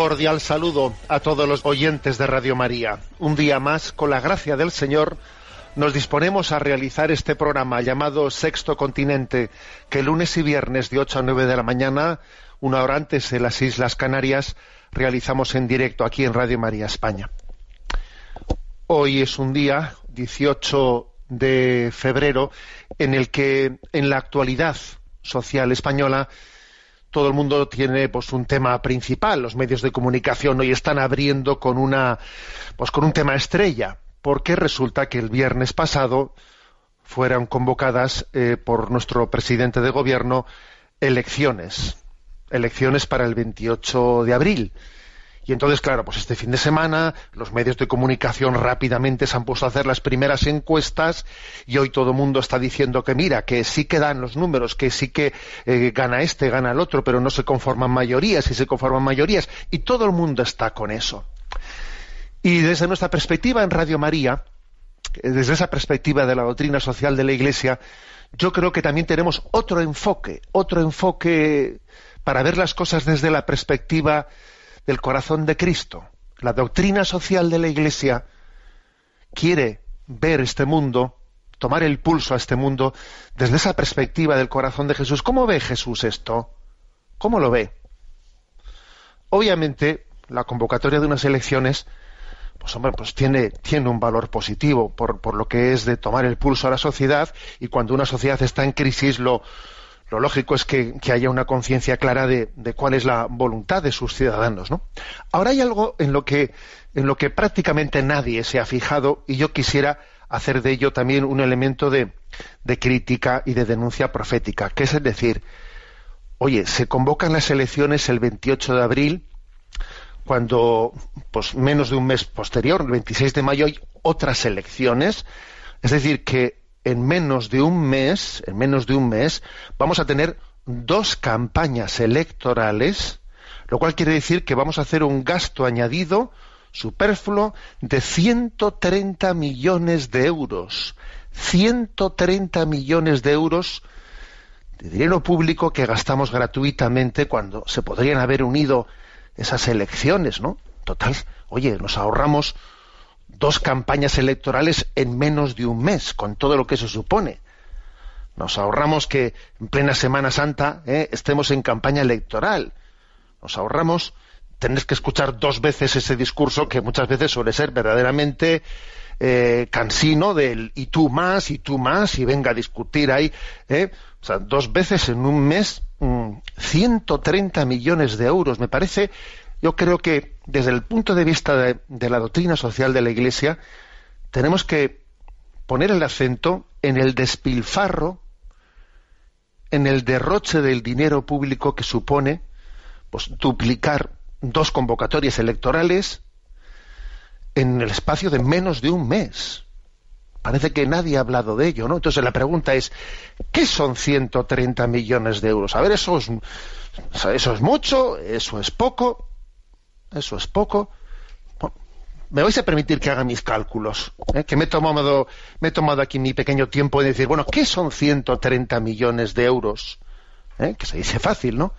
Cordial saludo a todos los oyentes de Radio María. Un día más, con la gracia del Señor, nos disponemos a realizar este programa llamado Sexto Continente, que lunes y viernes de 8 a 9 de la mañana, una hora antes en las Islas Canarias, realizamos en directo aquí en Radio María España. Hoy es un día, 18 de febrero, en el que en la actualidad social española todo el mundo tiene pues un tema principal. Los medios de comunicación hoy están abriendo con una pues con un tema estrella, porque resulta que el viernes pasado fueron convocadas eh, por nuestro presidente de gobierno elecciones, elecciones para el 28 de abril. Y entonces, claro, pues este fin de semana los medios de comunicación rápidamente se han puesto a hacer las primeras encuestas y hoy todo el mundo está diciendo que mira, que sí que dan los números, que sí que eh, gana este, gana el otro, pero no se conforman mayorías y se conforman mayorías. Y todo el mundo está con eso. Y desde nuestra perspectiva en Radio María, eh, desde esa perspectiva de la doctrina social de la Iglesia, yo creo que también tenemos otro enfoque, otro enfoque para ver las cosas desde la perspectiva del corazón de Cristo. La doctrina social de la Iglesia quiere ver este mundo, tomar el pulso a este mundo desde esa perspectiva del corazón de Jesús. ¿Cómo ve Jesús esto? ¿Cómo lo ve? Obviamente, la convocatoria de unas elecciones, pues hombre, pues tiene, tiene un valor positivo por, por lo que es de tomar el pulso a la sociedad y cuando una sociedad está en crisis lo, lo lógico es que, haya una conciencia clara de, de, cuál es la voluntad de sus ciudadanos, ¿no? Ahora hay algo en lo que, en lo que prácticamente nadie se ha fijado y yo quisiera hacer de ello también un elemento de, de crítica y de denuncia profética, que es decir, oye, se convocan las elecciones el 28 de abril, cuando pues menos de un mes posterior, el 26 de mayo, hay otras elecciones, es decir, que en menos de un mes, en menos de un mes, vamos a tener dos campañas electorales, lo cual quiere decir que vamos a hacer un gasto añadido superfluo de 130 millones de euros. 130 millones de euros de dinero público que gastamos gratuitamente cuando se podrían haber unido esas elecciones, ¿no? Total, oye, nos ahorramos dos campañas electorales en menos de un mes, con todo lo que eso supone. Nos ahorramos que en plena Semana Santa ¿eh? estemos en campaña electoral. Nos ahorramos tener que escuchar dos veces ese discurso que muchas veces suele ser verdaderamente eh, cansino del y tú más, y tú más, y venga a discutir ahí. ¿eh? O sea, dos veces en un mes, mmm, 130 millones de euros. Me parece yo creo que desde el punto de vista de, la doctrina social de la Iglesia tenemos que poner el acento en el despilfarro, en el derroche del dinero público que supone pues, duplicar dos convocatorias electorales en el espacio de menos de un mes. Parece que nadie ha hablado de ello, ¿no? Entonces la pregunta es, ¿qué son 130 millones de euros? A ver, eso es, eso es mucho, eso es poco. Eso es poco. me vais a permitir que haga mis cálculos, ¿eh? que me he, tomado, me he tomado aquí mi pequeño tiempo de decir, bueno, ¿qué son 130 millones de euros? ¿Eh? Que se dice fácil, ¿no?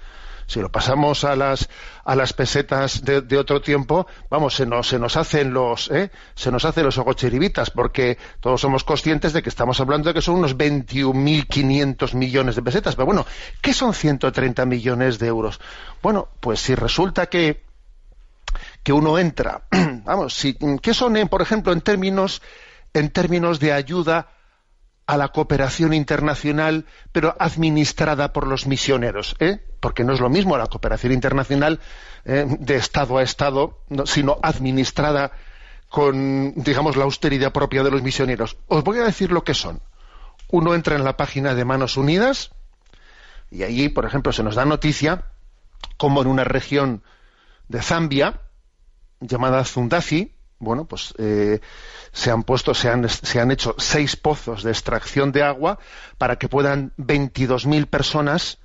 Si lo pasamos a las, a las pesetas de, otro tiempo, vamos, se nos, se nos hacen los, ¿eh? se nos hacen los ojos chiribitas, porque todos somos conscientes de que estamos hablando de que son unos 21.500 millones de pesetas. Pero bueno, ¿qué son 130 millones de euros? Bueno, pues si resulta que, que uno entra, vamos, si, ¿qué son, por ejemplo, en términos, en términos de ayuda a la cooperación internacional, pero administrada por los misioneros, ¿eh? porque no es lo mismo la cooperación internacional ¿eh? de Estado a Estado, sino administrada con, digamos, la austeridad propia de los misioneros. Os voy a decir lo que son. Uno entra en la página de Manos Unidas y allí, por ejemplo, se nos da noticia como en una región de Zambia, llamada Zundazi, bueno, pues eh, se han puesto, se han, se han hecho seis pozos de extracción de agua para que puedan 22.000 personas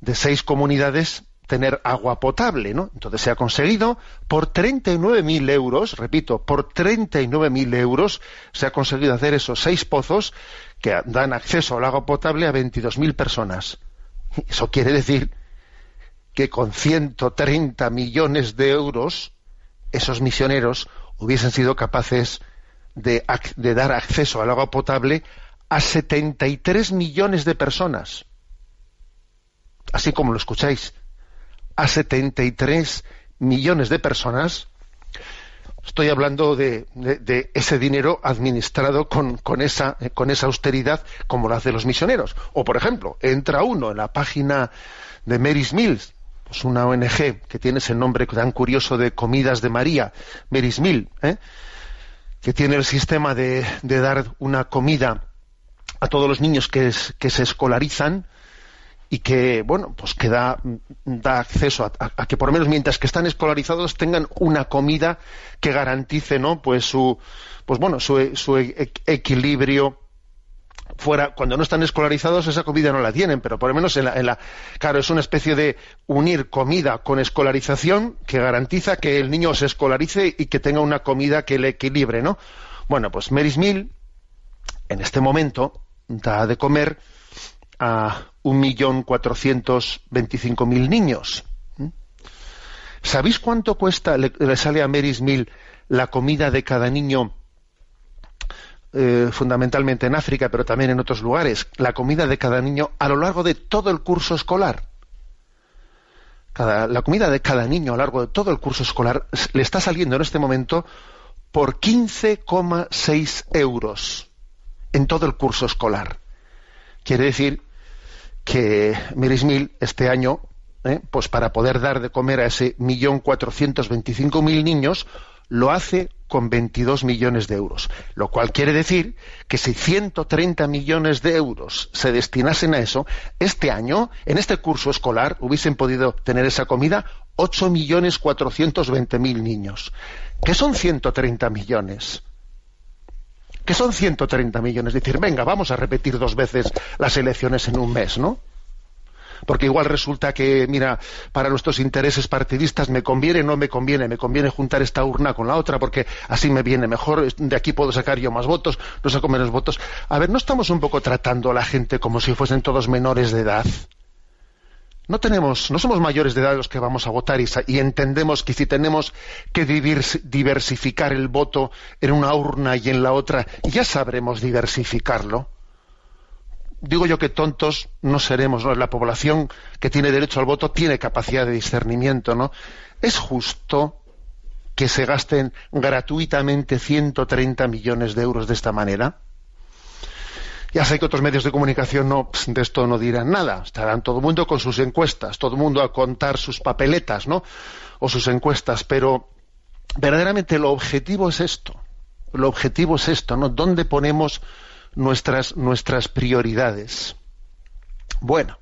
de seis comunidades tener agua potable, ¿no? Entonces se ha conseguido por 39.000 euros, repito, por 39.000 euros se ha conseguido hacer esos seis pozos que dan acceso al agua potable a 22.000 personas. Eso quiere decir que con 130 millones de euros esos misioneros hubiesen sido capaces de, dar acceso al agua potable a 73 millones de personas. Así como lo escucháis, a 73 millones de personas. Estoy hablando de, ese dinero administrado con, esa, con esa austeridad como lo hacen los misioneros. O, por ejemplo, entra uno en la página de Mary's Mills, pues una ONG que tiene ese nombre tan curioso de Comidas de María, Mary's Mill, ¿eh? que tiene el sistema de, dar una comida a todos los niños que, se escolarizan y que bueno pues que da, acceso a, que por lo menos mientras que están escolarizados tengan una comida que garantice no pues su pues bueno su, su equilibrio fuera, cuando no están escolarizados, esa comida no la tienen, pero por lo menos en la, claro, es una especie de unir comida con escolarización que garantiza que el niño se escolarice y que tenga una comida que le equilibre, ¿no? Bueno, pues Mary's Mill, en este momento, da de comer a un millón cuatrocientos veinticinco mil niños. ¿Sabéis cuánto cuesta, le, sale a Mary's Mill la comida de cada niño eh, fundamentalmente en África, pero también en otros lugares, la comida de cada niño a lo largo de todo el curso escolar. la comida de cada niño a lo largo de todo el curso escolar le está saliendo en este momento por 15,6 euros en todo el curso escolar. Quiere decir que Mirismil este año, eh, pues para poder dar de comer a ese millón cuatrocientos veinticinco mil niños, lo hace con 22 millones de euros, lo cual quiere decir que si 130 millones de euros se destinasen a eso, este año, en este curso escolar, hubiesen podido tener esa comida 8 millones 420 mil niños. ¿Qué son 130 millones? ¿Qué son 130 millones? Es decir, venga, vamos a repetir dos veces las elecciones en un mes, ¿no? Porque igual resulta que, mira, para nuestros intereses partidistas me conviene, no me conviene, me conviene juntar esta urna con la otra, porque así me viene mejor, de aquí puedo sacar yo más votos, no saco menos votos. A ver, ¿no estamos un poco tratando a la gente como si fuesen todos menores de edad? No tenemos, no somos mayores de edad los que vamos a votar y, y entendemos que si tenemos que diversificar el voto en una urna y en la otra, ya sabremos diversificarlo digo yo que tontos no seremos, ¿no? La población que tiene derecho al voto tiene capacidad de discernimiento, ¿no? ¿Es justo que se gasten gratuitamente 130 millones de euros de esta manera? Ya sé que otros medios de comunicación no, de esto no dirán nada. Estarán todo el mundo con sus encuestas, todo el mundo a contar sus papeletas, ¿no? O sus encuestas, pero verdaderamente lo objetivo es esto. Lo objetivo es esto, ¿no? ¿Dónde ponemos nuestras, nuestras prioridades. Bueno,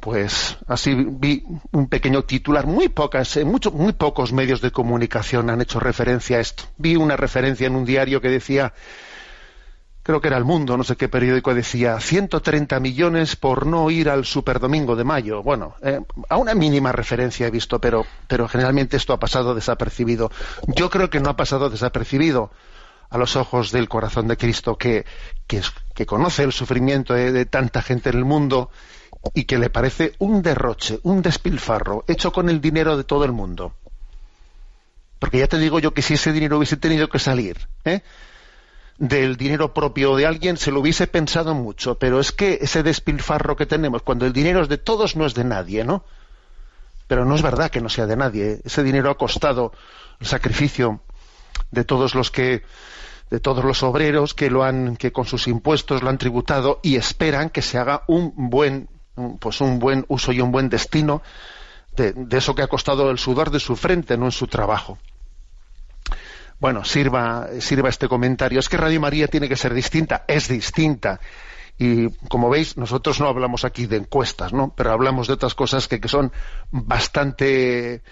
pues así vi un pequeño titular, muy pocas, eh, muy pocos medios de comunicación han hecho referencia a esto. Vi una referencia en un diario que decía creo que era El Mundo, no sé qué periódico decía, 130 millones por no ir al Superdomingo de Mayo. Bueno, eh, a una mínima referencia he visto, pero, pero generalmente esto ha pasado desapercibido. Yo creo que no ha pasado desapercibido a los ojos del corazón de Cristo, que, que, conoce el sufrimiento de, tanta gente en el mundo y que le parece un derroche, un despilfarro, hecho con el dinero de todo el mundo. Porque ya te digo yo que si ese dinero hubiese tenido que salir ¿eh? del dinero propio de alguien, se lo hubiese pensado mucho. Pero es que ese despilfarro que tenemos, cuando el dinero es de todos, no es de nadie, ¿no? Pero no es verdad que no sea de nadie. Ese dinero ha costado el sacrificio de todos los que de todos los obreros que lo han que con sus impuestos lo han tributado y esperan que se haga un buen pues un buen uso y un buen destino de, eso que ha costado el sudor de su frente, no en su trabajo. Bueno, sirva, sirva este comentario. Es que Radio María tiene que ser distinta, es distinta. Y como veis, nosotros no hablamos aquí de encuestas, ¿no? Pero hablamos de otras cosas que, que son bastante,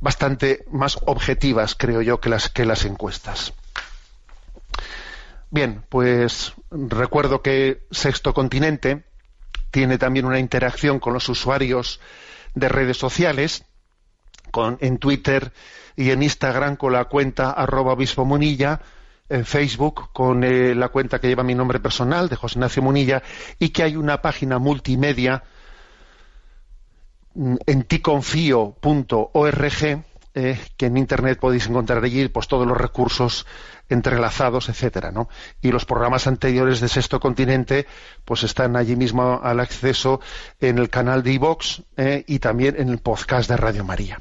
bastante más objetivas, creo yo, que las, que las encuestas. Bien, pues recuerdo que Sexto Continente tiene también una interacción con los usuarios de redes sociales, con, en Twitter y en Instagram con la cuenta arroba obispo Munilla, en Facebook con eh, la cuenta que lleva mi nombre personal de José Ignacio Munilla y que hay una página multimedia en ticonfio.org eh, que en internet podéis encontrar allí pues todos los recursos entrelazados, etcétera, ¿no? Y los programas anteriores de Sexto Continente, pues están allí mismo al acceso en el canal de iVox eh, y también en el podcast de Radio María.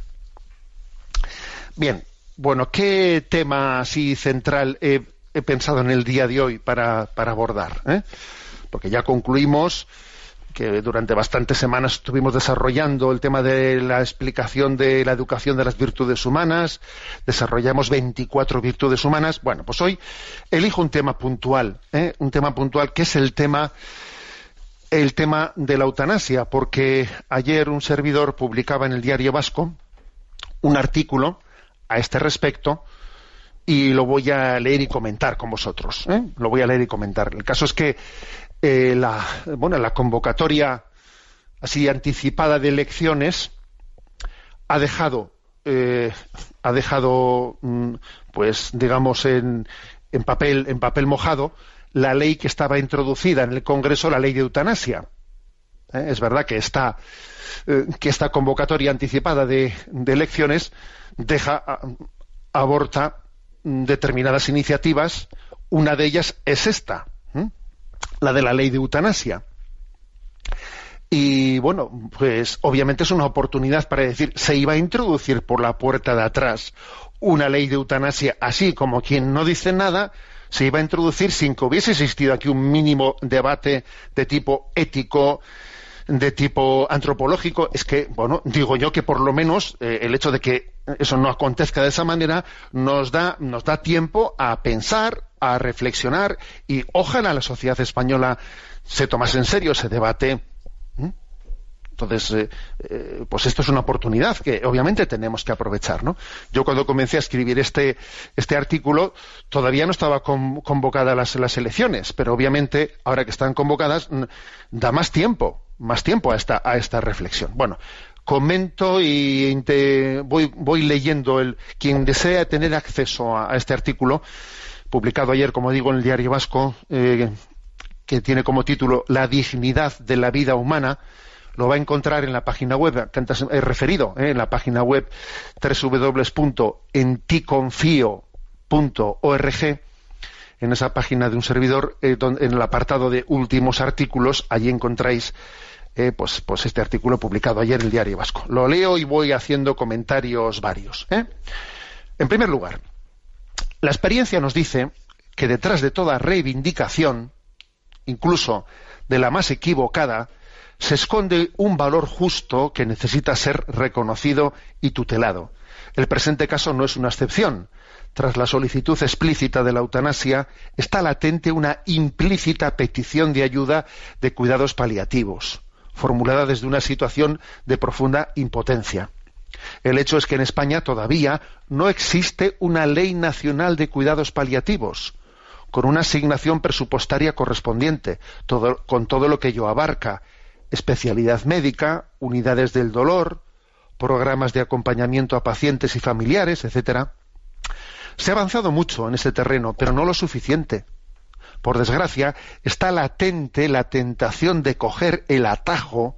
Bien, bueno, ¿qué tema así central he, pensado en el día de hoy para, para abordar? Eh? Porque ya concluimos que durante bastantes semanas estuvimos desarrollando el tema de la explicación de la educación de las virtudes humanas, desarrollamos 24 virtudes humanas. Bueno, pues hoy elijo un tema puntual, ¿eh? un tema puntual que es el tema el tema de la eutanasia, porque ayer un servidor publicaba en el diario Vasco un artículo a este respecto y lo voy a leer y comentar con vosotros. ¿eh? Lo voy a leer y comentar. El caso es que eh, la, bueno, la convocatoria así anticipada de elecciones ha dejado, eh, ha dejado, mm, pues digamos en, en, papel, en papel mojado la ley que estaba introducida en el Congreso, la ley de eutanasia. ¿Eh? Es verdad que esta, que esta convocatoria anticipada de, de elecciones deja, aborta determinadas iniciativas. Una de ellas es esta la de la ley de eutanasia. Y bueno, pues obviamente es una oportunidad para decir, se iba a introducir por la puerta de atrás una ley de eutanasia, así como quien no dice nada, se iba a introducir sin que hubiese existido aquí un mínimo debate de tipo ético, de tipo antropológico, es que, bueno, digo yo que por lo menos eh, el hecho de que eso no acontezca de esa manera nos da, nos da tiempo a pensar, a reflexionar y ojalá la sociedad española se tomase en serio ese debate. Entonces, eh, eh, pues esto es una oportunidad que obviamente tenemos que aprovechar, ¿no? Yo cuando comencé a escribir este, este artículo todavía no estaba convocadas las, las, elecciones, pero obviamente ahora que están convocadas da más tiempo, más tiempo a esta, a esta reflexión. Bueno, comento y voy, voy leyendo el quien desea tener acceso a este artículo publicado ayer, como digo, en el Diario Vasco, eh, que tiene como título La dignidad de la vida humana, lo va a encontrar en la página web que antes he referido, eh, en la página web www.enticonfio.org, en esa página de un servidor, eh, en el apartado de últimos artículos, allí encontráis pues, pues este artículo publicado ayer en el Diario Vasco. Lo leo y voy haciendo comentarios varios. En primer lugar, la experiencia nos dice que detrás de toda reivindicación, incluso de la más equivocada, se esconde un valor justo que necesita ser reconocido y tutelado. El presente caso no es una excepción. Tras la solicitud explícita de la eutanasia está latente una implícita petición de ayuda de cuidados paliativos, formulada desde una situación de profunda impotencia. El hecho es que en España todavía no existe una ley nacional de cuidados paliativos, con una asignación presupuestaria correspondiente, todo, con todo lo que ello abarca, especialidad médica, unidades del dolor, programas de acompañamiento a pacientes y familiares, etcétera. Se ha avanzado mucho en ese terreno, pero no lo suficiente. Por desgracia, está latente la tentación de coger el atajo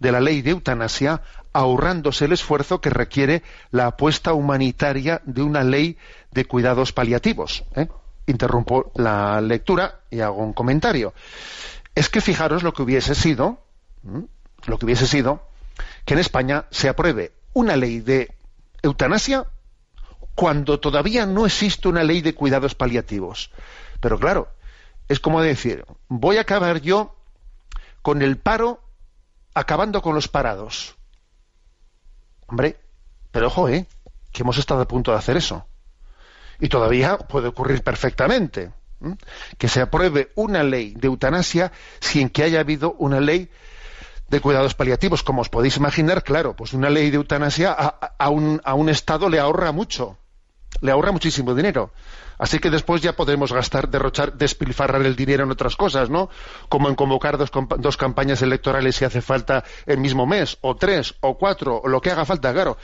de la ley de eutanasia, ahorrándose el esfuerzo que requiere la apuesta humanitaria de una ley de cuidados paliativos. ¿eh? Interrumpo la lectura y hago un comentario. Es que fijaros lo que hubiese sido, lo que hubiese sido, que en España se apruebe una ley de eutanasia cuando todavía no existe una ley de cuidados paliativos. Pero claro, es como decir, voy a acabar yo con el paro acabando con los parados. Hombre, pero ojo, ¿eh? Que hemos estado a punto de hacer eso. Y todavía puede ocurrir perfectamente. Que se apruebe una ley de eutanasia sin que haya habido una ley de cuidados paliativos. Como os podéis imaginar, claro, pues una ley de eutanasia a, un, a un Estado le ahorra mucho. Le ahorra muchísimo dinero. Así que después ya podremos gastar, derrochar, despilfarrar el dinero en otras cosas, ¿no? Como en convocar dos, dos, campañas electorales si hace falta el mismo mes, o tres, o cuatro, o lo que haga falta, claro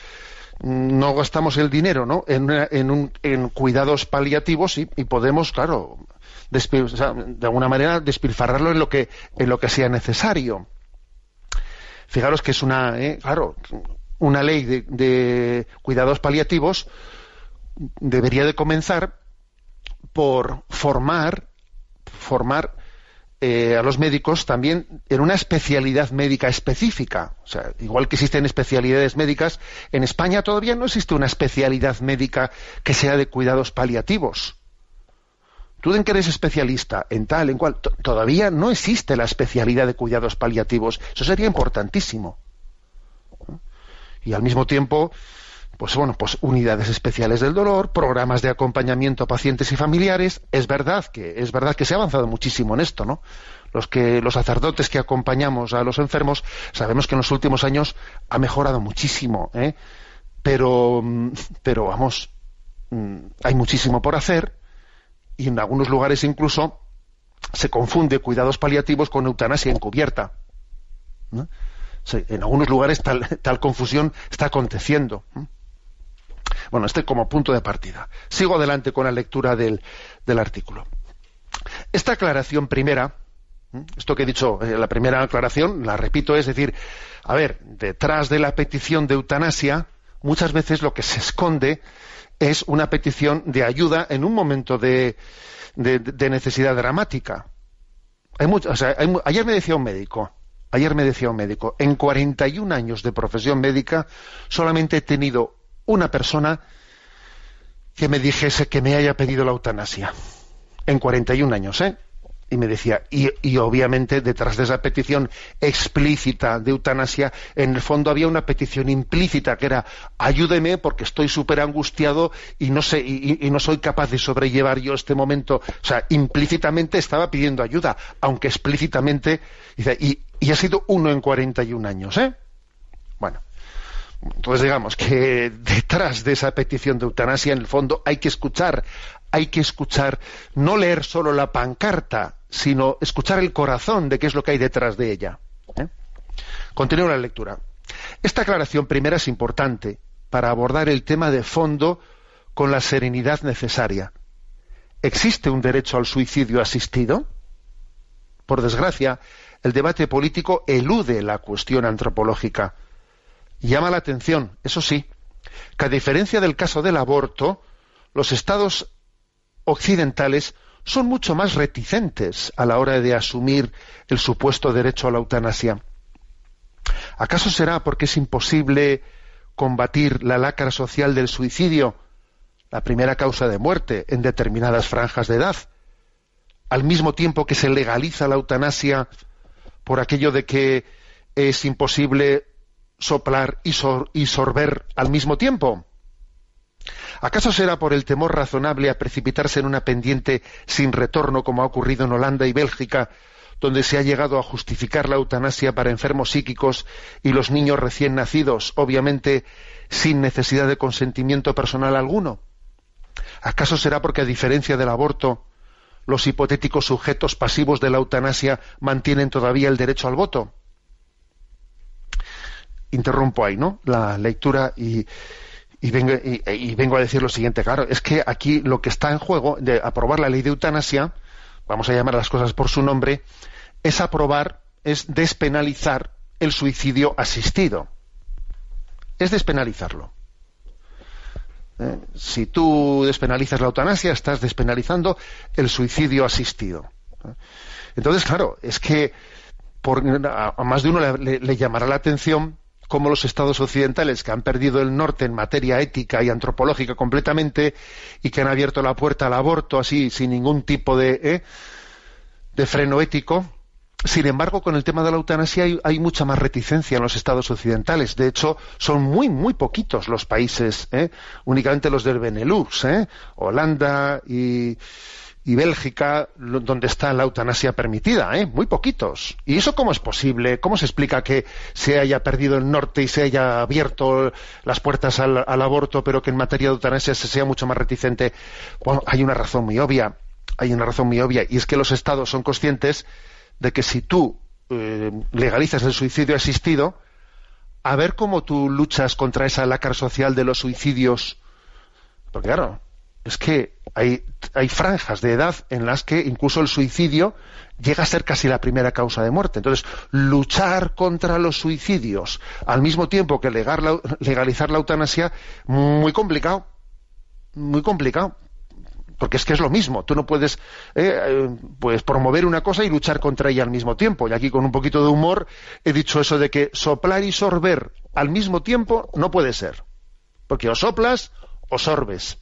no gastamos el dinero ¿no? en, cuidados paliativos y, podemos, claro, de alguna manera despilfarrarlo en lo que, en lo que sea necesario. Fijaros que es una, ¿eh? claro, una ley de, cuidados paliativos debería de comenzar por formar, formar eh, a los médicos también en una especialidad médica específica. O sea, igual que existen especialidades médicas, en España todavía no existe una especialidad médica que sea de cuidados paliativos. Tú en que eres especialista en tal, en cual, todavía no existe la especialidad de cuidados paliativos. Eso sería importantísimo. Y al mismo tiempo, pues bueno, pues unidades especiales del dolor, programas de acompañamiento a pacientes y familiares. Es verdad que es verdad que se ha avanzado muchísimo en esto, ¿no? Los que los sacerdotes que acompañamos a los enfermos sabemos que en los últimos años ha mejorado muchísimo, ¿eh? Pero mm, pero vamos, mm, hay muchísimo por hacer y en algunos lugares incluso se confunde cuidados paliativos con eutanasia encubierta. en algunos lugares tal, tal confusión está aconteciendo. Bueno, este como punto de partida. Sigo adelante con la lectura del, artículo. Esta aclaración primera, esto que he dicho, eh, la primera aclaración, la repito, es decir, a ver, detrás de la petición de eutanasia, muchas veces lo que se esconde es una petición de ayuda en un momento de, necesidad dramática. ayer me decía un médico, ayer me decía un médico, en 41 años de profesión médica solamente he tenido una persona que me dijese que me haya pedido la eutanasia. En 41 años, ¿eh? Y me decía, y, obviamente detrás de esa petición explícita de eutanasia, en el fondo había una petición implícita que era, ayúdeme porque estoy súper angustiado y no sé, y, no soy capaz de sobrellevar yo este momento. O sea, implícitamente estaba pidiendo ayuda, aunque explícitamente, y ha sido uno en 41 años, ¿eh? Bueno, entonces digamos que detrás de esa petición de eutanasia, en el fondo, hay que escuchar, hay que escuchar, no leer solo la pancarta, sino escuchar el corazón de qué es lo que hay detrás de ella. ¿eh? Continúo la lectura. Esta aclaración primera es importante para abordar el tema de fondo con la serenidad necesaria. ¿Existe un derecho al suicidio asistido? Por desgracia, el debate político elude la cuestión antropológica Llama la atención, eso sí, que a diferencia del caso del aborto, los estados occidentales son mucho más reticentes a la hora de asumir el supuesto derecho a la eutanasia. ¿Acaso será porque es imposible combatir la lacra social del suicidio, la primera causa de muerte en determinadas franjas de edad, al mismo tiempo que se legaliza la eutanasia por aquello de que es imposible soplar y, sorber al mismo tiempo? ¿Acaso será por el temor razonable a precipitarse en una pendiente sin retorno como ha ocurrido en Holanda y Bélgica, donde se ha llegado a justificar la eutanasia para enfermos psíquicos y los niños recién nacidos, obviamente sin necesidad de consentimiento personal alguno? ¿Acaso será porque, a diferencia del aborto, los hipotéticos sujetos pasivos de la eutanasia mantienen todavía el derecho al voto? Interrumpo ahí, ¿no? La lectura y, vengo, y, vengo, a decir lo siguiente, claro, es que aquí lo que está en juego de aprobar la ley de eutanasia, vamos a llamar las cosas por su nombre, es aprobar, es despenalizar el suicidio asistido. Es despenalizarlo. ¿eh? Si tú despenalizas la eutanasia, estás despenalizando el suicidio asistido. Entonces, claro, es que por, a, más de uno le, llamará la atención cómo los estados occidentales que han perdido el norte en materia ética y antropológica completamente y que han abierto la puerta al aborto así sin ningún tipo de, ¿eh? de freno ético, sin embargo, con el tema de la eutanasia hay, mucha más reticencia en los estados occidentales. De hecho, son muy, muy poquitos los países, ¿eh? únicamente los del Benelux, ¿eh? Holanda y, Bélgica, donde está la eutanasia permitida, ¿eh? muy poquitos. ¿Y eso cómo es posible? ¿Cómo se explica que se haya perdido el norte y se haya abierto las puertas al, al aborto, pero que en materia de eutanasia se sea mucho más reticente? Bueno, hay una razón muy obvia. Hay una razón muy obvia, y es que los estados son conscientes de que si tú eh, legalizas el suicidio asistido, a ver cómo tú luchas contra esa lacra social de los suicidios. Porque claro, es que hay, franjas de edad en las que incluso el suicidio llega a ser casi la primera causa de muerte. Entonces, luchar contra los suicidios al mismo tiempo que legalizar la eutanasia, muy complicado. Muy complicado porque es que es lo mismo. Tú no puedes eh, pues promover una cosa y luchar contra ella al mismo tiempo. Y aquí con un poquito de humor he dicho eso de que soplar y sorber al mismo tiempo no puede ser. Porque o soplas o sorbes.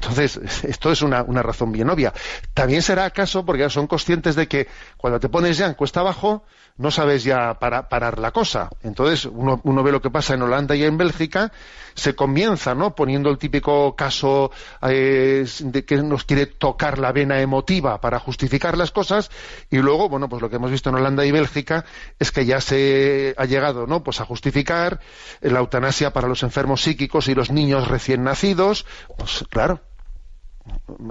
Entonces, esto es una, razón bien obvia. También será acaso porque son conscientes de que cuando te pones ya en cuesta abajo, no sabes ya parar la cosa. Entonces, uno, ve lo que pasa en Holanda y en Bélgica, se comienza, ¿no? Poniendo el típico caso eh, de que nos quiere tocar la vena emotiva para justificar las cosas, y luego, bueno, pues lo que hemos visto en Holanda y Bélgica es que ya se ha llegado, ¿no? Pues a justificar la eutanasia para los enfermos psíquicos y los niños recién nacidos. Pues claro,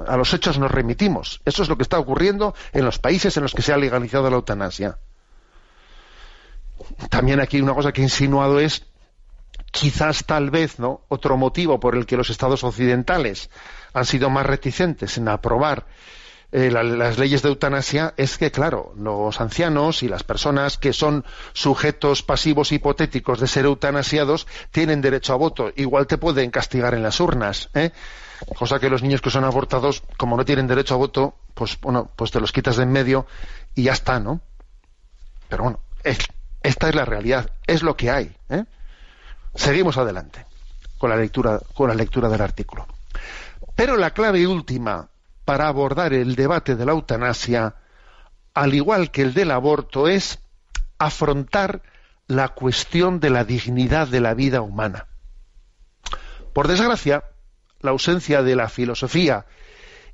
a los hechos nos remitimos. Eso es lo que está ocurriendo en los países en los que se ha legalizado la eutanasia. También aquí una cosa que he insinuado es quizás tal vez no otro motivo por el que los estados occidentales han sido más reticentes en aprobar eh, las leyes de eutanasia es que, claro, los ancianos y las personas que son sujetos pasivos hipotéticos de ser eutanasiados tienen derecho a voto. Igual te pueden castigar en las urnas. ¿eh? Cosa que los niños que son abortados, como no tienen derecho a voto, pues bueno, pues te los quitas de en medio y ya está, ¿no? Pero bueno, esta es la realidad, es lo que hay. ¿eh? Seguimos adelante con la lectura, con la lectura del artículo. Pero la clave última para abordar el debate de la eutanasia, al igual que el del aborto, es afrontar la cuestión de la dignidad de la vida humana. Por desgracia, la ausencia de la filosofía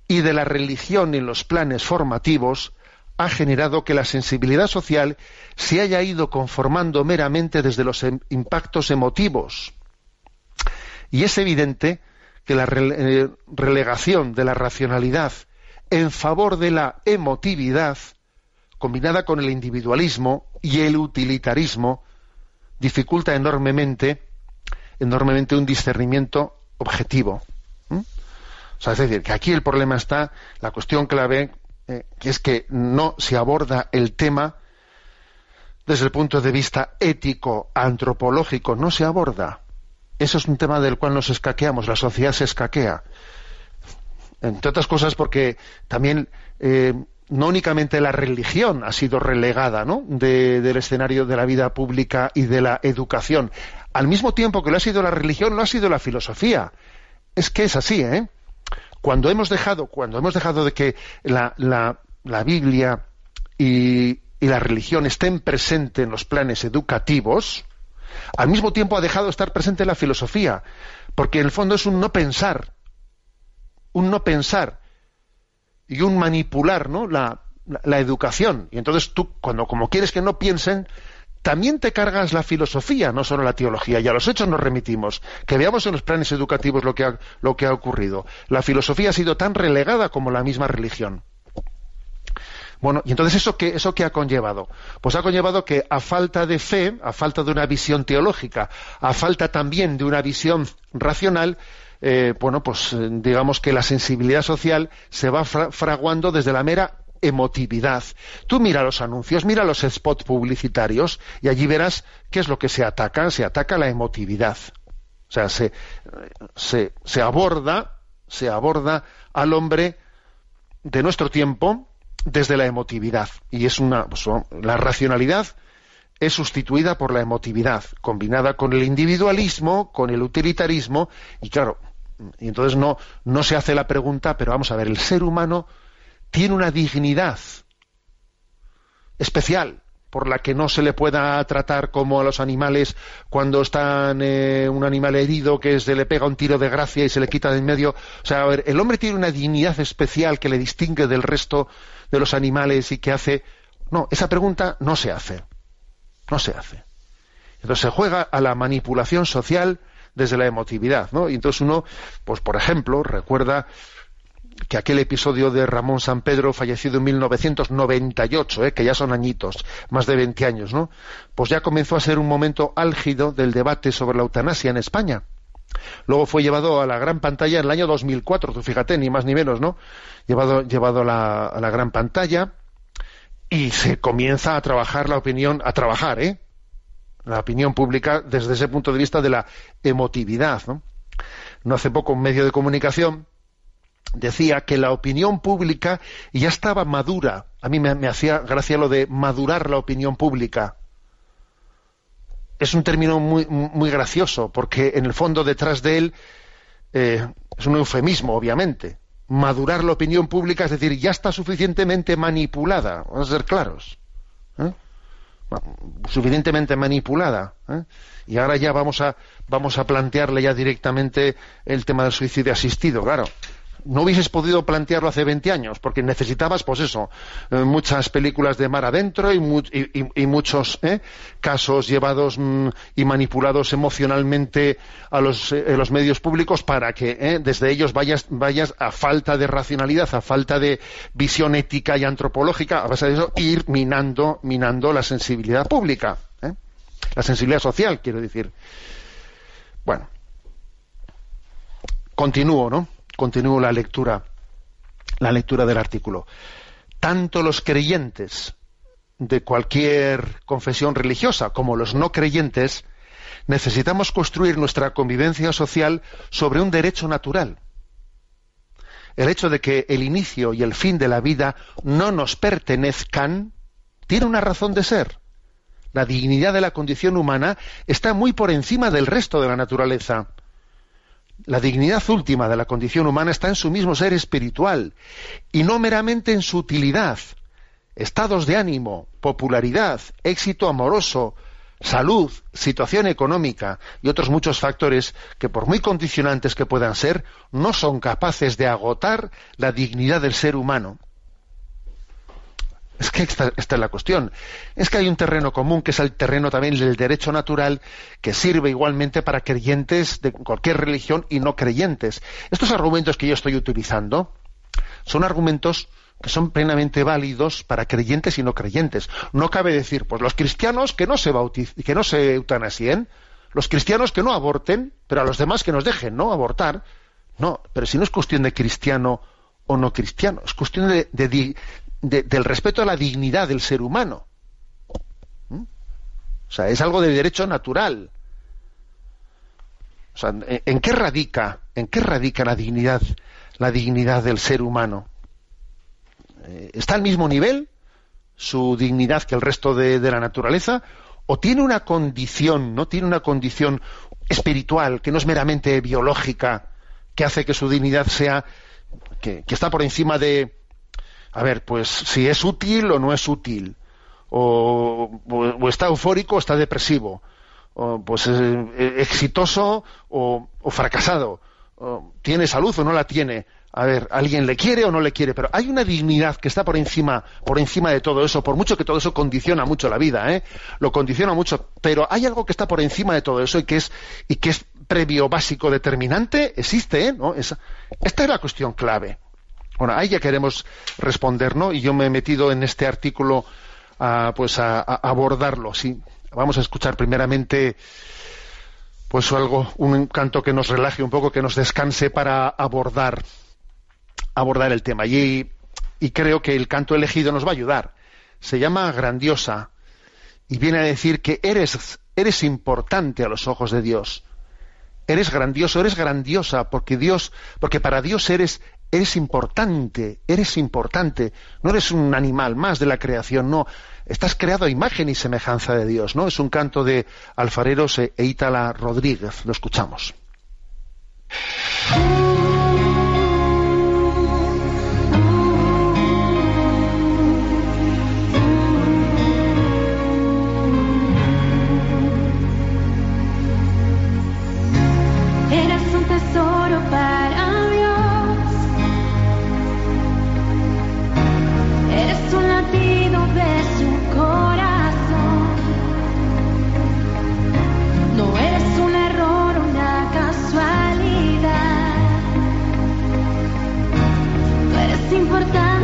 y de la religión en los planes formativos ha generado que la sensibilidad social se haya ido conformando meramente desde los em, impactos emotivos. Y es evidente que la eh, relegación de la racionalidad en favor de la emotividad, combinada con el individualismo y el utilitarismo, dificulta enormemente, enormemente un discernimiento objetivo. O sea, es decir, que aquí el problema está, la cuestión clave, eh, es que no se aborda el tema desde el punto de vista ético, antropológico, no se aborda. Eso es un tema del cual nos escaqueamos, la sociedad se escaquea. Entre otras cosas porque también eh, no únicamente la religión ha sido relegada ¿no? del escenario de la vida pública y de la educación. Al mismo tiempo que lo ha sido la religión, lo ha sido la filosofía. Es que es así, ¿eh? Cuando hemos dejado, cuando hemos dejado de que la, la, Biblia y, y, la religión estén presentes en los planes educativos, al mismo tiempo ha dejado de estar presente la filosofía, porque en el fondo es un no pensar, un no pensar y un manipular ¿no? la, la, educación. Y entonces tú, cuando como quieres que no piensen, también te cargas la filosofía, no solo la teología, y a los hechos nos remitimos. Que veamos en los planes educativos lo que ha, ocurrido. La filosofía ha sido tan relegada como la misma religión. Bueno, y entonces eso qué, eso qué ha conllevado? Pues ha conllevado que a falta de fe, a falta de una visión teológica, a falta también de una visión racional, eh, bueno, pues eh, digamos que la sensibilidad social se va fraguando desde la mera emotividad. Tú mira los anuncios, mira los spots publicitarios y allí verás qué es lo que se ataca. Se ataca la emotividad. O sea, se, se, se aborda, se aborda al hombre de nuestro tiempo desde la emotividad. Y es una, pues, la racionalidad es sustituida por la emotividad, combinada con el individualismo, con el utilitarismo, y claro, y entonces no, no se hace la pregunta, pero vamos a ver, el ser humano tiene una dignidad especial por la que no se le pueda tratar como a los animales cuando está eh, un animal herido que se le pega un tiro de gracia y se le quita de en medio. O sea, a ver, el hombre tiene una dignidad especial que le distingue del resto de los animales y que hace... No, esa pregunta no se hace. No se hace. Entonces se juega a la manipulación social desde la emotividad, ¿no? Y entonces uno, pues por ejemplo, recuerda que aquel episodio de Ramón San Pedro, fallecido en 1998, ¿eh? que ya son añitos, más de 20 años, ¿no? Pues ya comenzó a ser un momento álgido del debate sobre la eutanasia en España. Luego fue llevado a la gran pantalla en el año 2004, tú fíjate, ni más ni menos, ¿no? Llevado, llevado a, la, a la gran pantalla y se comienza a trabajar la opinión, a trabajar, ¿eh? La opinión pública desde ese punto de vista de la emotividad, ¿no? No hace poco un medio de comunicación decía que la opinión pública ya estaba madura. A mí me, hacía gracia lo de madurar la opinión pública. Es un término muy, muy gracioso, porque en el fondo detrás de él eh, es un eufemismo, obviamente. Madurar la opinión pública, es decir, ya está suficientemente manipulada, vamos a ser claros. ¿eh? Suficientemente manipulada. ¿eh? Y ahora ya vamos a, vamos a plantearle ya directamente el tema del suicidio asistido, claro no hubieses podido plantearlo hace 20 años, porque necesitabas, pues eso, eh, muchas películas de mar adentro y, muchos eh, casos llevados mm, y manipulados emocionalmente a los, eh, medios públicos para que desde ellos vayas, vayas a falta de racionalidad, a falta de visión ética y antropológica, a base de eso, ir minando, minando la sensibilidad pública, la sensibilidad social, quiero decir. Bueno, continúo, ¿no? Continúo la lectura, la lectura del artículo. Tanto los creyentes de cualquier confesión religiosa como los no creyentes necesitamos construir nuestra convivencia social sobre un derecho natural. El hecho de que el inicio y el fin de la vida no nos pertenezcan tiene una razón de ser. La dignidad de la condición humana está muy por encima del resto de la naturaleza. La dignidad última de la condición humana está en su mismo ser espiritual y no meramente en su utilidad, estados de ánimo, popularidad, éxito amoroso, salud, situación económica y otros muchos factores que por muy condicionantes que puedan ser, no son capaces de agotar la dignidad del ser humano. Es que esta, es la cuestión. Es que hay un terreno común, que es el terreno también del derecho natural, que sirve igualmente para creyentes de cualquier religión y no creyentes. Estos argumentos que yo estoy utilizando son argumentos que son plenamente válidos para creyentes y no creyentes. No cabe decir, pues los cristianos que no se bauticen, que no se eutanasien, los cristianos que no aborten, pero a los demás que nos dejen, ¿no? Abortar. No, pero si no es cuestión de cristiano o no cristiano, es cuestión de, del respeto a la dignidad del ser humano. ¿Mm? O sea, es algo de derecho natural. O sea, ¿en, qué radica, en qué radica la dignidad, la dignidad del ser humano? Eh, ¿Está al mismo nivel su dignidad que el resto de, la naturaleza? ¿O tiene una condición, no tiene una condición espiritual que no es meramente biológica, que hace que su dignidad sea que está por encima de, a ver, pues si es útil o no es útil, o, está eufórico o está depresivo, o pues exitoso o, fracasado, tiene salud o no la tiene. a ver, alguien le quiere o no le quiere, pero hay una dignidad que está por encima, por encima de todo eso, por mucho que todo eso condiciona mucho la vida, ¿eh? Lo condiciona mucho, pero hay algo que está por encima de todo eso y que es, y que es previo, básico, determinante, existe, ¿eh? ¿no? esta es la cuestión clave. Bueno, ahí ya queremos responder, ¿no? Y yo me he metido en este artículo a, pues a, abordarlo, sí. Vamos a escuchar primeramente pues algo, un canto que nos relaje un poco, que nos descanse para abordar abordar el tema. Y, y creo que el canto elegido nos va a ayudar. Se llama Grandiosa y viene a decir que eres, eres importante a los ojos de Dios. Eres grandioso, eres grandiosa, porque Dios, porque para Dios eres, eres importante, eres importante. No eres un animal más de la creación, no. Estás creado a imagen y semejanza de Dios, ¿no? Es un canto de Alfareros e Ítala Rodríguez. Lo escuchamos. importar.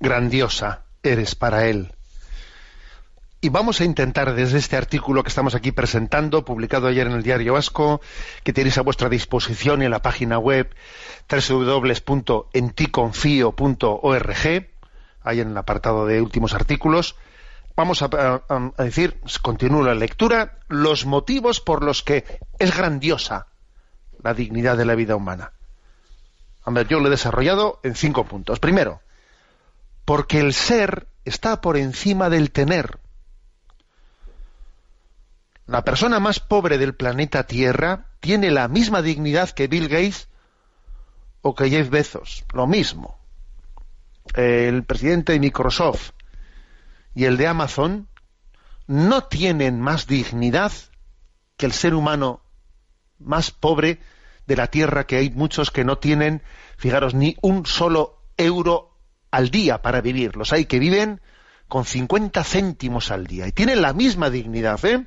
Grandiosa eres para Él. Y vamos a intentar desde este artículo que estamos aquí presentando, publicado ayer en el Diario Vasco, que tenéis a vuestra disposición en la página web www.enticonfio.org, ahí en el apartado de últimos artículos, vamos a, decir, continúo la lectura, los motivos por los que es grandiosa la dignidad de la vida humana. yo lo he desarrollado en cinco puntos. Primero, porque el ser está por encima del tener. La persona más pobre del planeta Tierra tiene la misma dignidad que Bill Gates o que Jeff Bezos, lo mismo. El presidente de Microsoft y el de Amazon no tienen más dignidad que el ser humano más pobre de la Tierra, que hay muchos que no tienen, fijaros, ni un solo euro al día para vivir. Los hay que viven con 50 céntimos al día y tienen la misma dignidad, ¿eh?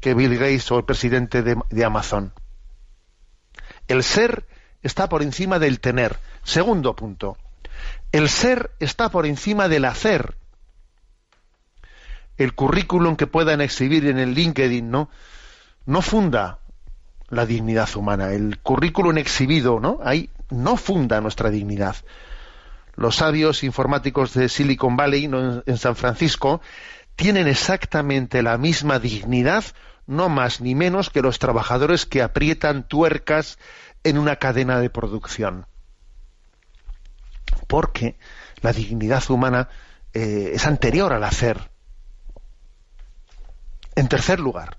que Bill Gates o el presidente de, Amazon. El ser está por encima del tener. Segundo punto. El ser está por encima del hacer. El currículum que puedan exhibir en el LinkedIn, ¿no? No funda la dignidad humana. El currículum exhibido, ¿no? Ahí no funda nuestra dignidad. Los sabios informáticos de Silicon Valley, en San Francisco, tienen exactamente la misma dignidad, no más ni menos que los trabajadores que aprietan tuercas en una cadena de producción. Porque la dignidad humana eh, es anterior al hacer. En tercer lugar,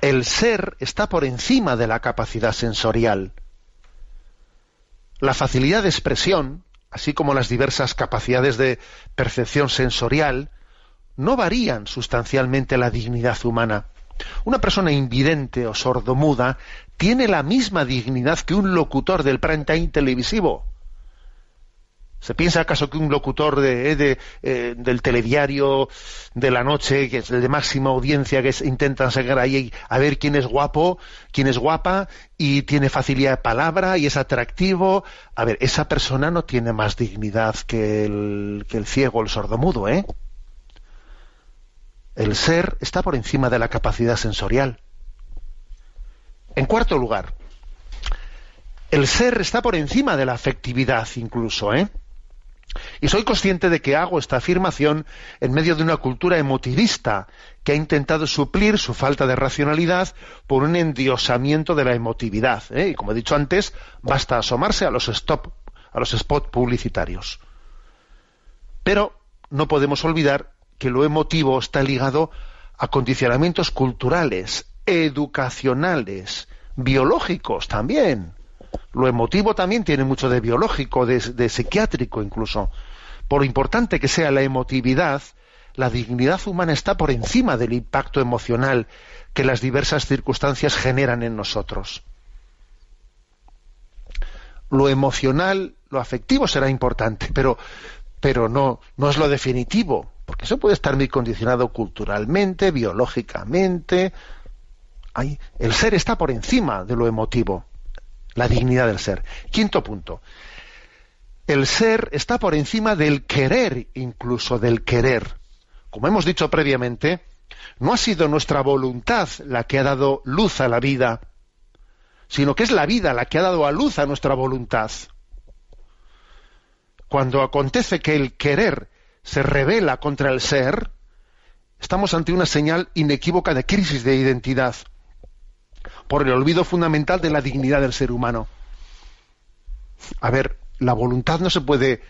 el ser está por encima de la capacidad sensorial. La facilidad de expresión, así como las diversas capacidades de percepción sensorial, no varían sustancialmente la dignidad humana. Una persona invidente o sordomuda tiene la misma dignidad que un locutor del prime time televisivo. ¿Se piensa acaso que un locutor de, eh, del telediario de la noche, que es de máxima audiencia, que intenta sacar ahí a ver quién es guapo, quién es guapa y tiene facilidad de palabra y es atractivo? A ver, esa persona no tiene más dignidad que el, que el ciego, el sordomudo, ¿eh? El ser está por encima de la capacidad sensorial. En cuarto lugar, el ser está por encima de la afectividad incluso, ¿eh? Y soy consciente de que hago esta afirmación en medio de una cultura emotivista que ha intentado suplir su falta de racionalidad por un endiosamiento de la emotividad. ¿eh? Y como he dicho antes, basta asomarse a los stop, a los spots publicitarios. Pero no podemos olvidar que lo emotivo está ligado a condicionamientos culturales, educacionales, biológicos también. Lo emotivo también tiene mucho de biológico, de, psiquiátrico incluso. Por importante que sea la emotividad, la dignidad humana está por encima del impacto emocional que las diversas circunstancias generan en nosotros. Lo emocional, lo afectivo será importante, pero, pero no, no es lo definitivo porque eso puede estar muy condicionado culturalmente, biológicamente. el ser está por encima de lo emotivo, la dignidad del ser. Quinto punto. El ser está por encima del querer, incluso del querer. Como hemos dicho previamente, no ha sido nuestra voluntad la que ha dado luz a la vida, sino que es la vida la que ha dado a luz a nuestra voluntad. Cuando acontece que el querer se revela contra el ser, estamos ante una señal inequívoca de crisis de identidad, por el olvido fundamental de la dignidad del ser humano. A ver, la voluntad no se puede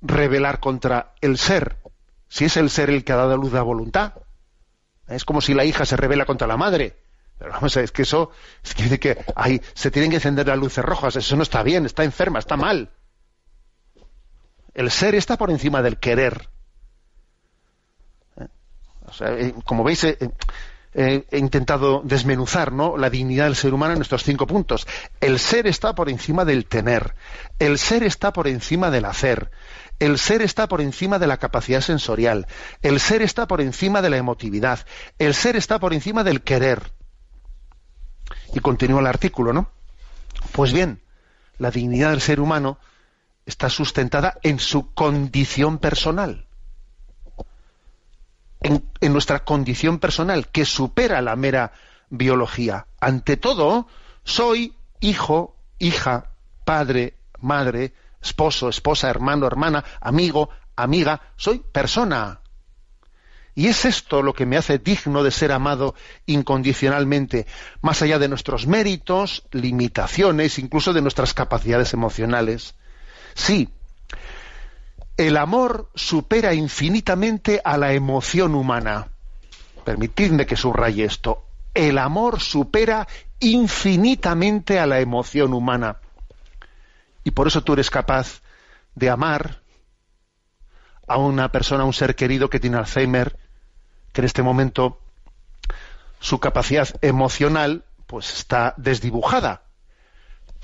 revelar contra el ser, si es el ser el que ha dado luz a voluntad. Es como si la hija se revela contra la madre. Pero vamos es que eso, es que, que se tienen que encender las luces rojas, eso no está bien, está enferma, está mal. El ser está por encima del querer. ¿Eh? Eh, como veis, he intentado desmenuzar ¿no? la dignidad del ser humano en estos cinco puntos. El ser está por encima del tener. El ser está por encima del hacer. El ser está por encima de la capacidad sensorial. El ser está por encima de la emotividad. El ser está por encima del querer. Y continúa el artículo, ¿no? Pues bien, la dignidad del ser humano está sustentada en su condición personal. En, nuestra condición personal, que supera la mera biología. Ante todo, soy hijo, hija, padre, madre, esposo, esposa, hermano, hermana, amigo, amiga, soy persona. Y es esto lo que me hace digno de ser amado incondicionalmente, más allá de nuestros méritos, limitaciones, incluso de nuestras capacidades emocionales. Sí, el amor supera infinitamente a la emoción humana. Permitidme que subraye esto. El amor supera infinitamente a la emoción humana. Y por eso tú eres capaz de amar a una persona, a un ser querido que tiene Alzheimer, que en este momento su capacidad emocional pues está desdibujada.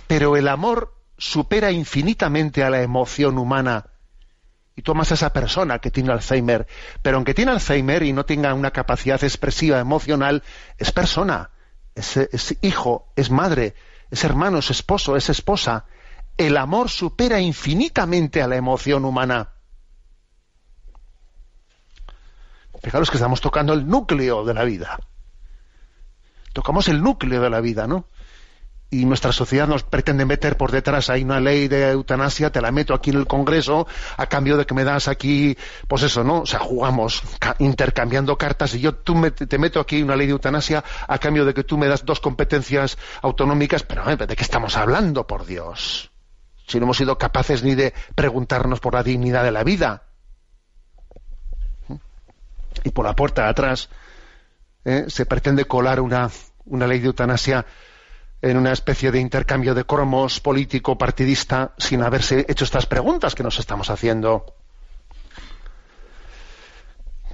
Pero el amor supera infinitamente a la emoción humana. Y tomas a esa persona que tiene Alzheimer, pero aunque tiene Alzheimer y no tenga una capacidad expresiva emocional, es persona, es, es hijo, es madre, es hermano, es esposo, es esposa. El amor supera infinitamente a la emoción humana. Fijaros que estamos tocando el núcleo de la vida. Tocamos el núcleo de la vida, ¿no? Y nuestra sociedad nos pretende meter por detrás, hay una ley de eutanasia, te la meto aquí en el Congreso, a cambio de que me das aquí, pues eso, ¿no? O sea, jugamos intercambiando cartas y yo tú me, te meto aquí una ley de eutanasia a cambio de que tú me das dos competencias autonómicas, pero ¿de qué estamos hablando, por Dios? Si no hemos sido capaces ni de preguntarnos por la dignidad de la vida y por la puerta de atrás ¿eh? se pretende colar una, una ley de eutanasia en una especie de intercambio de cromos político partidista sin haberse hecho estas preguntas que nos estamos haciendo.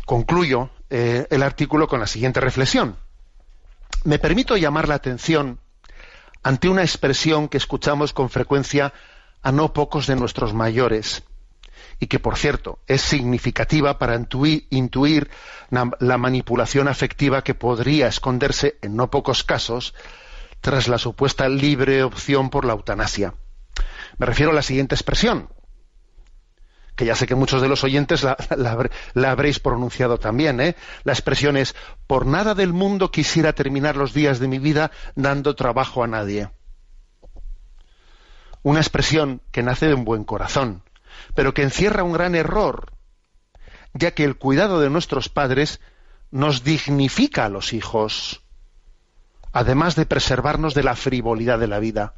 Concluyo eh, el artículo con la siguiente reflexión. Me permito llamar la atención ante una expresión que escuchamos con frecuencia a no pocos de nuestros mayores y que, por cierto, es significativa para intuir, la manipulación afectiva que podría esconderse, en no pocos casos, tras la supuesta libre opción por la eutanasia. Me refiero a la siguiente expresión, que ya sé que muchos de los oyentes la, la habréis pronunciado también. ¿eh? La expresión es, por nada del mundo quisiera terminar los días de mi vida dando trabajo a nadie. Una expresión que nace de un buen corazón, pero que encierra un gran error, ya que el cuidado de nuestros padres nos dignifica a los hijos, además de preservarnos de la frivolidad de la vida.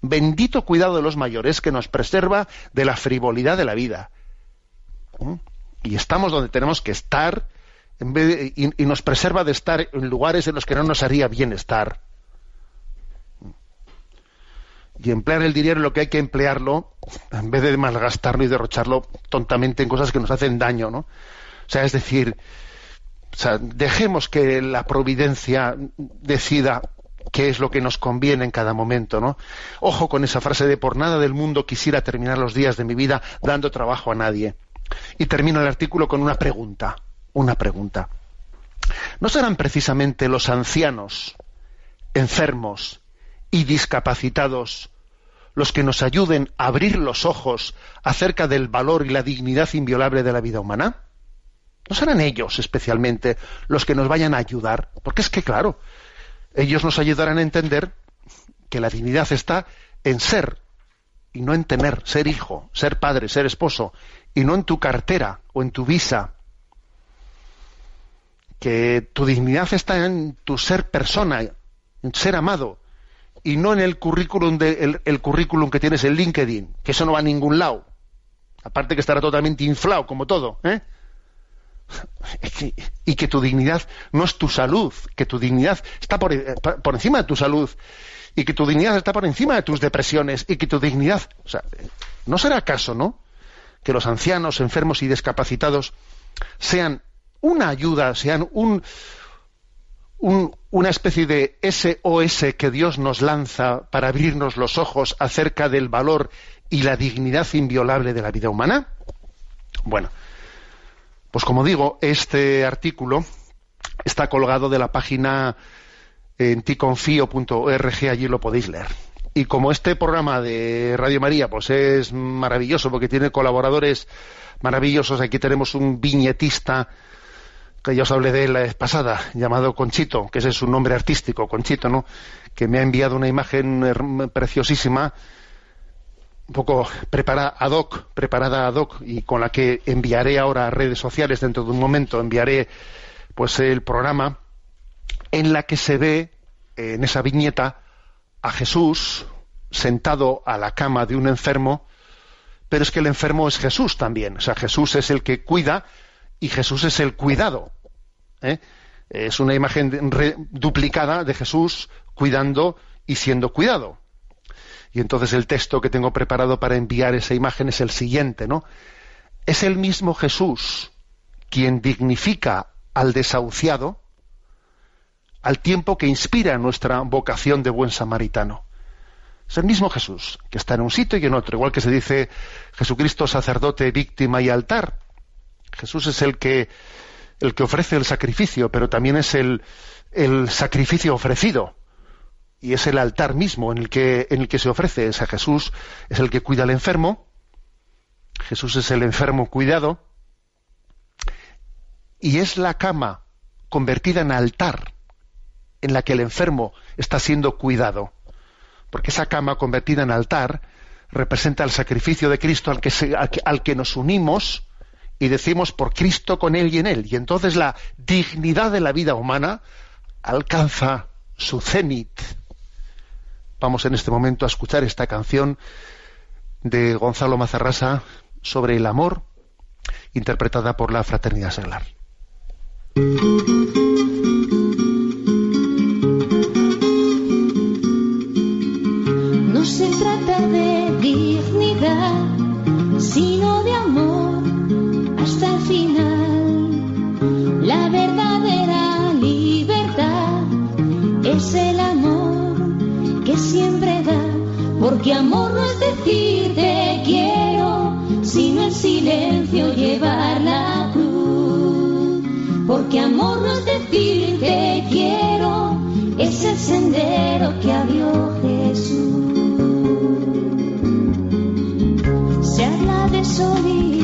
Bendito cuidado de los mayores que nos preserva de la frivolidad de la vida. ¿Mm? Y estamos donde tenemos que estar y, y nos preserva de estar en lugares en los que no nos haría bien estar y emplear el dinero lo que hay que emplearlo en vez de malgastarlo y derrocharlo tontamente en cosas que nos hacen daño, ¿no? O sea, es decir, dejemos que la providencia decida qué es lo que nos conviene en cada momento, ¿no? Ojo con esa frase de por nada del mundo quisiera terminar los días de mi vida dando trabajo a nadie. Y termino el artículo con una pregunta, una pregunta. ¿No serán precisamente los ancianos, enfermos, y discapacitados los que nos ayuden a abrir los ojos acerca del valor y la dignidad inviolable de la vida humana? ¿No serán ellos especialmente los que nos vayan a ayudar? Porque es que, claro, ellos nos ayudarán a entender que la dignidad está en ser y no en tener, ser hijo, ser padre, ser esposo, y no en tu cartera o en tu visa. Que tu dignidad está en tu ser persona, en ser amado, y no en el currículum, de, el, currículum que tienes en LinkedIn, que eso no va a ningún lado. Aparte que estará totalmente inflado, como todo. ¿eh? Y que tu dignidad no es tu salud, que tu dignidad está por, por, encima de tu salud, y que tu dignidad está por encima de tus depresiones, y que tu dignidad... O sea, ¿no será acaso, no? Que los ancianos, enfermos y discapacitados sean una ayuda, sean un, una especie de SOS que Dios nos lanza para abrirnos los ojos acerca del valor y la dignidad inviolable de la vida humana? Bueno, pues como digo, este artículo está colgado de la página en ticonfio.org, allí lo podéis leer. Y como este programa de Radio María pues es maravilloso porque tiene colaboradores maravillosos, aquí tenemos un viñetista que ya os hablé de la vez pasada, llamado Conchito, que ese es su nombre artístico, Conchito, ¿no? Que me ha enviado una imagen preciosísima, un poco preparada ad hoc, preparada ad hoc, y con la que enviaré ahora a redes sociales dentro de un momento, enviaré pues el programa en la que se ve en esa viñeta a Jesús sentado a la cama de un enfermo, pero es que el enfermo es Jesús también. O sea, Jesús es el que cuida y Jesús es el cuidado. ¿eh? Es una imagen duplicada de Jesús cuidando y siendo cuidado. Y entonces el texto que tengo preparado para enviar esa imagen es el siguiente, ¿no? Es el mismo Jesús quien dignifica al desahuciado, al tiempo que inspira nuestra vocación de buen samaritano. Es el mismo Jesús, que está en un sitio y en otro, igual que se dice Jesucristo sacerdote, víctima y altar. Jesús es el que, el que ofrece el sacrificio, pero también es el, el sacrificio ofrecido. Y es el altar mismo en el que, en el que se ofrece. ese Jesús es el que cuida al enfermo. Jesús es el enfermo cuidado. Y es la cama convertida en altar en la que el enfermo está siendo cuidado. Porque esa cama convertida en altar representa el sacrificio de Cristo al que, al que nos unimos y decimos por Cristo con Él y en Él. Y entonces la dignidad de la vida humana alcanza su cenit. Vamos en este momento a escuchar esta canción de Gonzalo Mazarrasa sobre el amor, interpretada por la Fraternidad Seglar. se trata de dignidad, sino de amor siempre da, porque amor no es decir te quiero, sino en silencio llevar la cruz. Porque amor no es decir te quiero, es el sendero que abrió Jesús. solidaridad,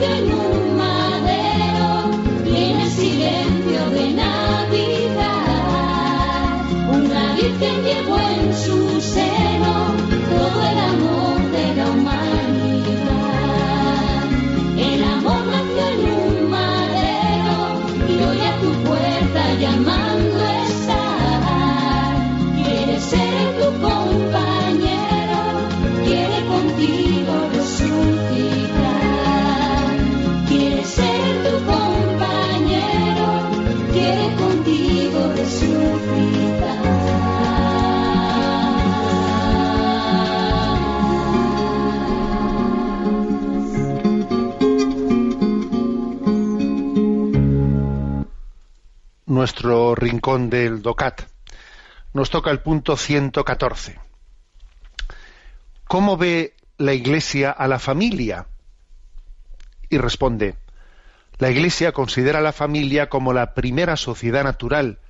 You. Nuestro rincón del DOCAT. Nos toca el punto 114. ¿Cómo ve la Iglesia a la familia? Y responde, la Iglesia considera a la familia como la primera sociedad natural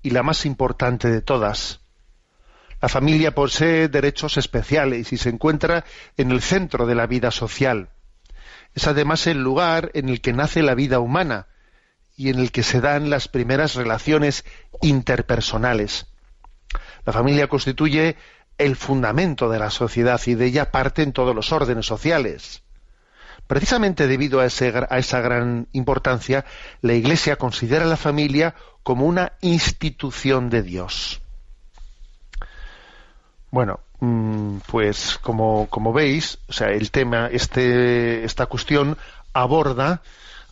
y la más importante de todas. La familia posee derechos especiales y se encuentra en el centro de la vida social. Es además el lugar en el que nace la vida humana y en el que se dan las primeras relaciones interpersonales. La familia constituye el fundamento de la sociedad y de ella parten todos los órdenes sociales. Precisamente debido a, a, esa gran importancia, la Iglesia considera la familia como una institución de Dios. Bueno, mm, pues como, como veis, o sea, el tema, este, esta cuestión aborda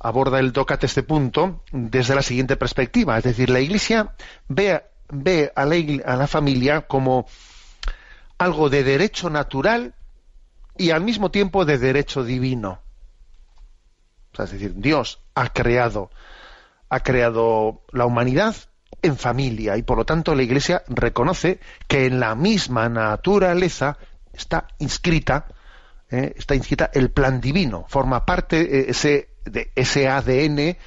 aborda el DOCAT este punto desde la siguiente perspectiva. Es decir, la Iglesia ve, ve a, la, familia como algo de derecho natural y al mismo tiempo de derecho divino. Es decir, Dios ha creado, ha creado la humanidad en familia y por lo tanto la Iglesia reconoce que en la misma naturaleza está inscrita, eh, está inscrita el plan divino, forma parte eh, ese de ese ADN, eh,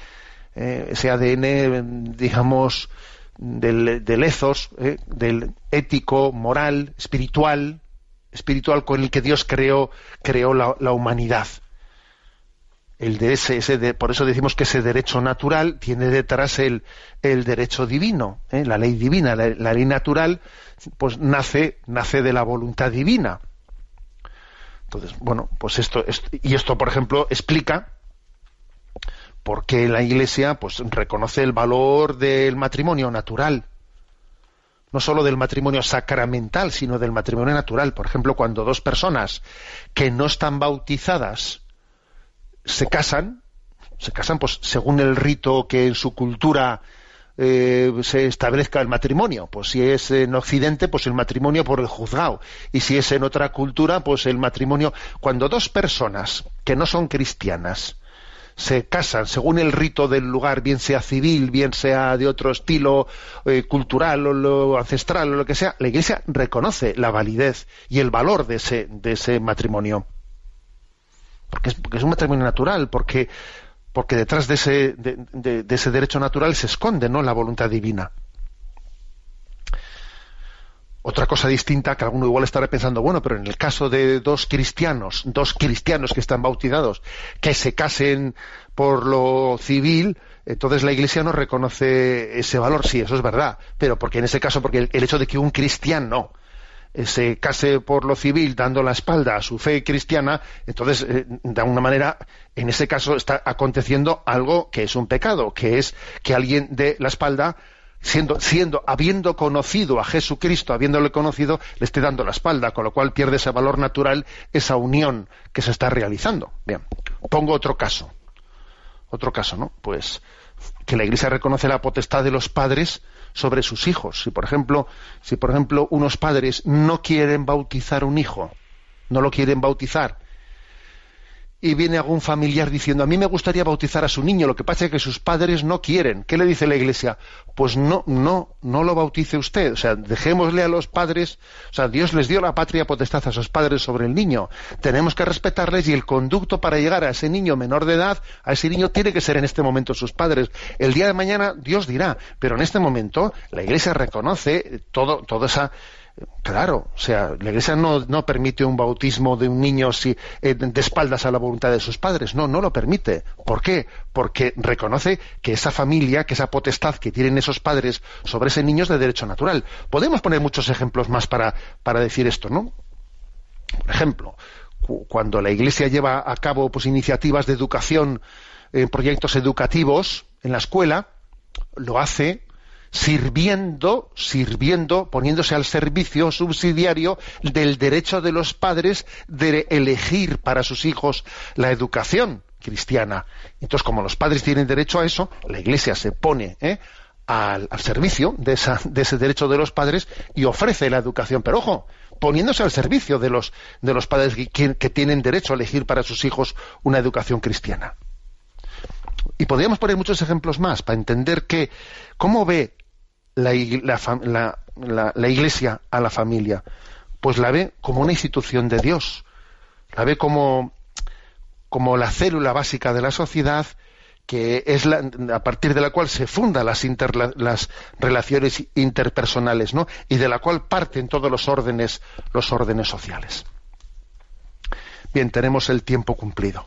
ese ADN, digamos, del, del ethos, eh, del ético, moral, espiritual, espiritual con el que Dios creó, creó la, humanidad. El de ese, ese por eso decimos que ese derecho natural tiene detrás el, el derecho divino, eh, la ley divina, la, la, ley natural, pues nace, nace de la voluntad divina. Entonces, bueno, pues esto y esto, por ejemplo, explica porque la Iglesia pues reconoce el valor del matrimonio natural, no solo del matrimonio sacramental, sino del matrimonio natural. Por ejemplo, cuando dos personas que no están bautizadas se casan, se casan pues según el rito que en su cultura eh, se establezca el matrimonio. Pues si es en Occidente, pues el matrimonio por el juzgado. Y si es en otra cultura, pues el matrimonio. Cuando dos personas que no son cristianas se casan según el rito del lugar, bien sea civil, bien sea de otro estilo eh, cultural o lo ancestral o lo que sea, la Iglesia reconoce la validez y el valor de ese, de ese matrimonio. Porque es, porque es un matrimonio natural, porque, porque detrás de ese, de, de ese derecho natural se esconde ¿no? la voluntad divina. Otra cosa distinta que alguno igual estará pensando, bueno, pero en el caso de dos cristianos, dos cristianos que están bautizados, que se casen por lo civil, entonces la Iglesia no reconoce ese valor. Sí, eso es verdad, pero porque en ese caso, porque el, hecho de que un cristiano eh, se case por lo civil dando la espalda a su fe cristiana, entonces, eh, de alguna manera, en ese caso está aconteciendo algo que es un pecado, que es que alguien dé la espalda siendo, siendo, habiendo conocido a Jesucristo, habiéndole conocido, le esté dando la espalda, con lo cual pierde ese valor natural, esa unión que se está realizando. Bien, pongo otro caso. Otro caso, ¿no? Pues que la Iglesia reconoce la potestad de los padres sobre sus hijos. Si por ejemplo, si por ejemplo unos padres no quieren bautizar un hijo, no lo quieren bautizar, y viene algún familiar diciendo, a mí me gustaría bautizar a su niño, lo que pasa es que sus padres no quieren. ¿Qué le dice la Iglesia? Pues no, no, no lo bautice usted. O sea, dejémosle a los padres, o sea, Dios les dio la patria potestad a sus padres sobre el niño. Tenemos que respetarles y el conducto para llegar a ese niño menor de edad, a ese niño tiene que ser en este momento sus padres. El día de mañana Dios dirá, pero en este momento la Iglesia reconoce todo, toda esa Claro, o sea, la Iglesia no, no permite un bautismo de un niño si, eh, de espaldas a la voluntad de sus padres. No, no lo permite. ¿Por qué? Porque reconoce que esa familia, que esa potestad que tienen esos padres sobre ese niño es de derecho natural. Podemos poner muchos ejemplos más para, para decir esto, ¿no? Por ejemplo, cuando la Iglesia lleva a cabo pues, iniciativas de educación, proyectos educativos en la escuela, lo hace sirviendo, sirviendo, poniéndose al servicio subsidiario del derecho de los padres de elegir para sus hijos la educación cristiana. Entonces, como los padres tienen derecho a eso, la Iglesia se pone ¿eh? al, servicio de, ese derecho de los padres y ofrece la educación. Pero ojo, poniéndose al servicio de los, de los padres que tienen derecho a elegir para sus hijos una educación cristiana Y podríamos poner muchos ejemplos más para entender que cómo ve la, Iglesia a la familia. Pues la ve como una institución de Dios, la ve como, como la célula básica de la sociedad que es la, a partir de la cual se fundan las, las relaciones interpersonales, ¿no? Y de la cual parten todos los órdenes, los órdenes sociales. Bien, tenemos el tiempo cumplido.